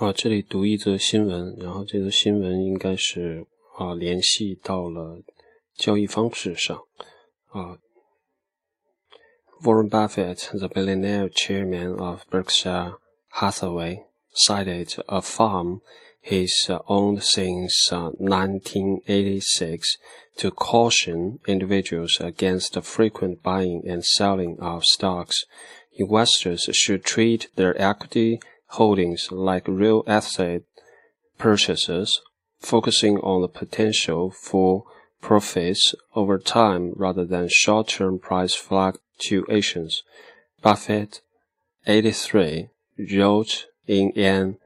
啊，这里读一则新闻，然后这则新闻应该是啊联系到了交易方式上啊。Warren Buffett, the billionaire chairman of Berkshire Hathaway, cited a farm he's owned since 1986 to caution individuals against the frequent buying and selling of stocks. Investors should treat their equity holdings like real estate purchases, focusing on the potential for profits over time rather than short-term price fluctuations. Buffett, 83, wrote in an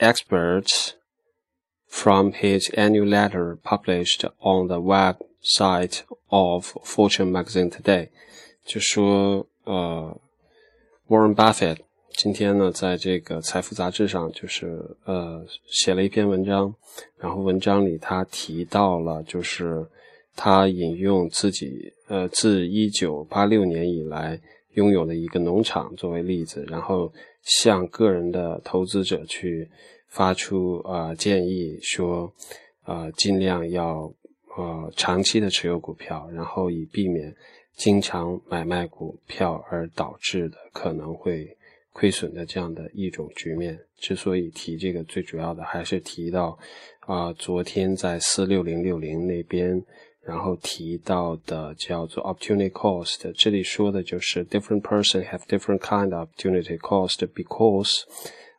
excerpt from his annual letter published on the website of Fortune magazine today，就说呃，Warren Buffett 今天呢，在这个财富杂志上，就是呃写了一篇文章，然后文章里他提到了，就是他引用自己呃自一九八六年以来拥有的一个农场作为例子，然后向个人的投资者去发出啊建议，说啊尽量要呃长期的持有股票，然后以避免经常买卖股票而导致的可能会。亏损的这样的一种局面，之所以提这个，最主要的还是提到，啊，昨天在四六零六零那边，然后提到的叫做 opportunity cost，这里说的就是 different person have different kind of opportunity cost because,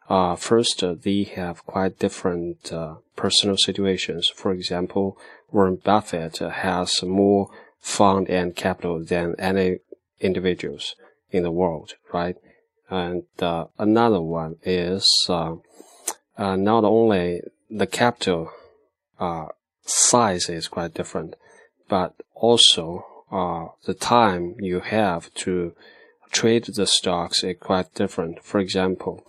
uh, first they have quite different uh, personal situations. For example, Warren Buffett has more fund and capital than any individuals in the world, right? And uh, another one is uh, uh, not only the capital uh, size is quite different, but also uh, the time you have to trade the stocks is quite different. For example,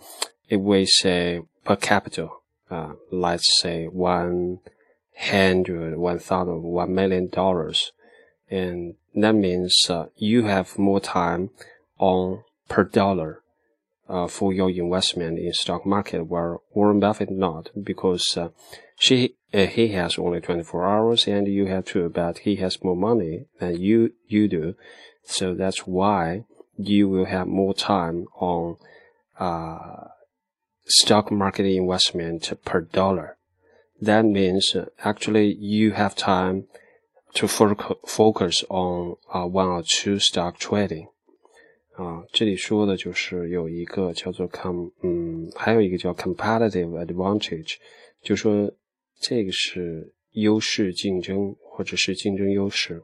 if we say per capita, uh, let's say one hundred, one thousand, one million dollars, and that means you have more time on per dollar uh, for your investment in stock market, where Warren Buffett not, because uh, she uh, he has only 24 hours and you have to, but he has more money than you you do, so that's why you will have more time on uh, stock market investment per dollar. That means uh, actually you have time to focus on uh, one or two stock trading. 啊，这里说的就是有一个叫做 com，嗯，还有一个叫 competitive advantage，就说这个是优势竞争或者是竞争优势。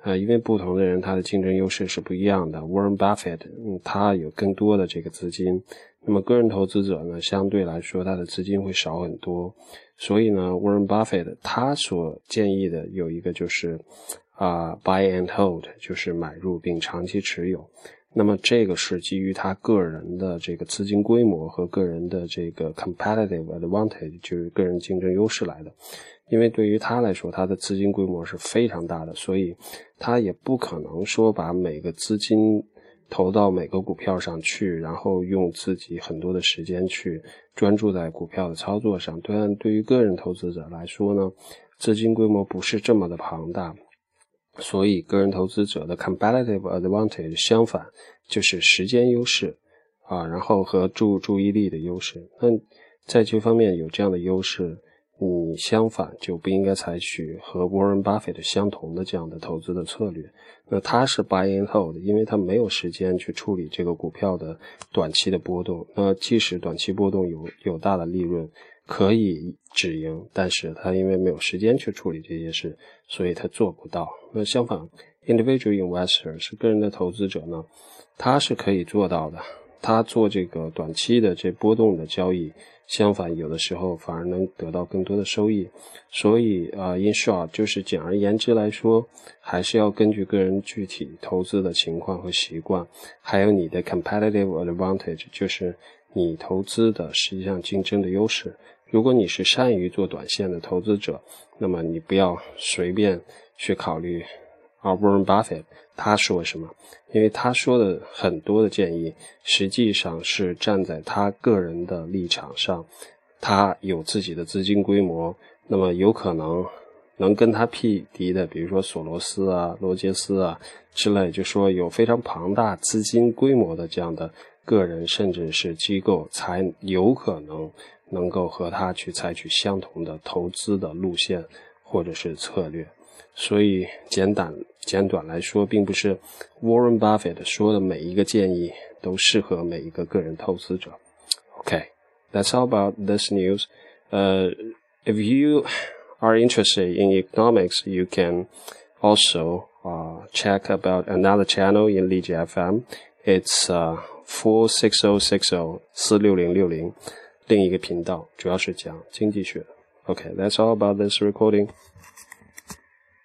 啊，因为不同的人他的竞争优势是不一样的。Warren Buffett，嗯，他有更多的这个资金，那么个人投资者呢，相对来说他的资金会少很多。所以呢，Warren Buffett 他所建议的有一个就是啊，buy and hold，就是买入并长期持有。那么这个是基于他个人的这个资金规模和个人的这个 competitive advantage，就是个人竞争优势来的。因为对于他来说，他的资金规模是非常大的，所以他也不可能说把每个资金投到每个股票上去，然后用自己很多的时间去专注在股票的操作上。但对于个人投资者来说呢，资金规模不是这么的庞大。所以，个人投资者的 competitive advantage 相反就是时间优势啊，然后和注注意力的优势。那在这方面有这样的优势，你相反就不应该采取和 Warren Buffett 相同的这样的投资的策略。那他是 buy and hold，因为他没有时间去处理这个股票的短期的波动。那即使短期波动有有大的利润。可以止盈，但是他因为没有时间去处理这些事，所以他做不到。那相反，individual investor 是个人的投资者呢，他是可以做到的。他做这个短期的这波动的交易，相反有的时候反而能得到更多的收益。所以啊，in short，就是简而言之来说，还是要根据个人具体投资的情况和习惯，还有你的 competitive advantage，就是你投资的实际上竞争的优势。如果你是善于做短线的投资者，那么你不要随便去考虑而 Warren Buffett 他说什么？因为他说的很多的建议，实际上是站在他个人的立场上，他有自己的资金规模，那么有可能能跟他匹敌的，比如说索罗斯啊、罗杰斯啊之类，就说有非常庞大资金规模的这样的个人，甚至是机构，才有可能能够和他去采取相同的投资的路线或者是策略。所以简短简短来说，并不是 Warren Buffett 说的每一个建议都适合每一个个人投资者。Okay, that's all about this news. Uh, if you are interested in economics, you can also uh, check about another channel in Lizhi FM. It's uh four six zero six zero 四六零六零，另一个频道主要是讲经济学。Okay, that's all about this recording.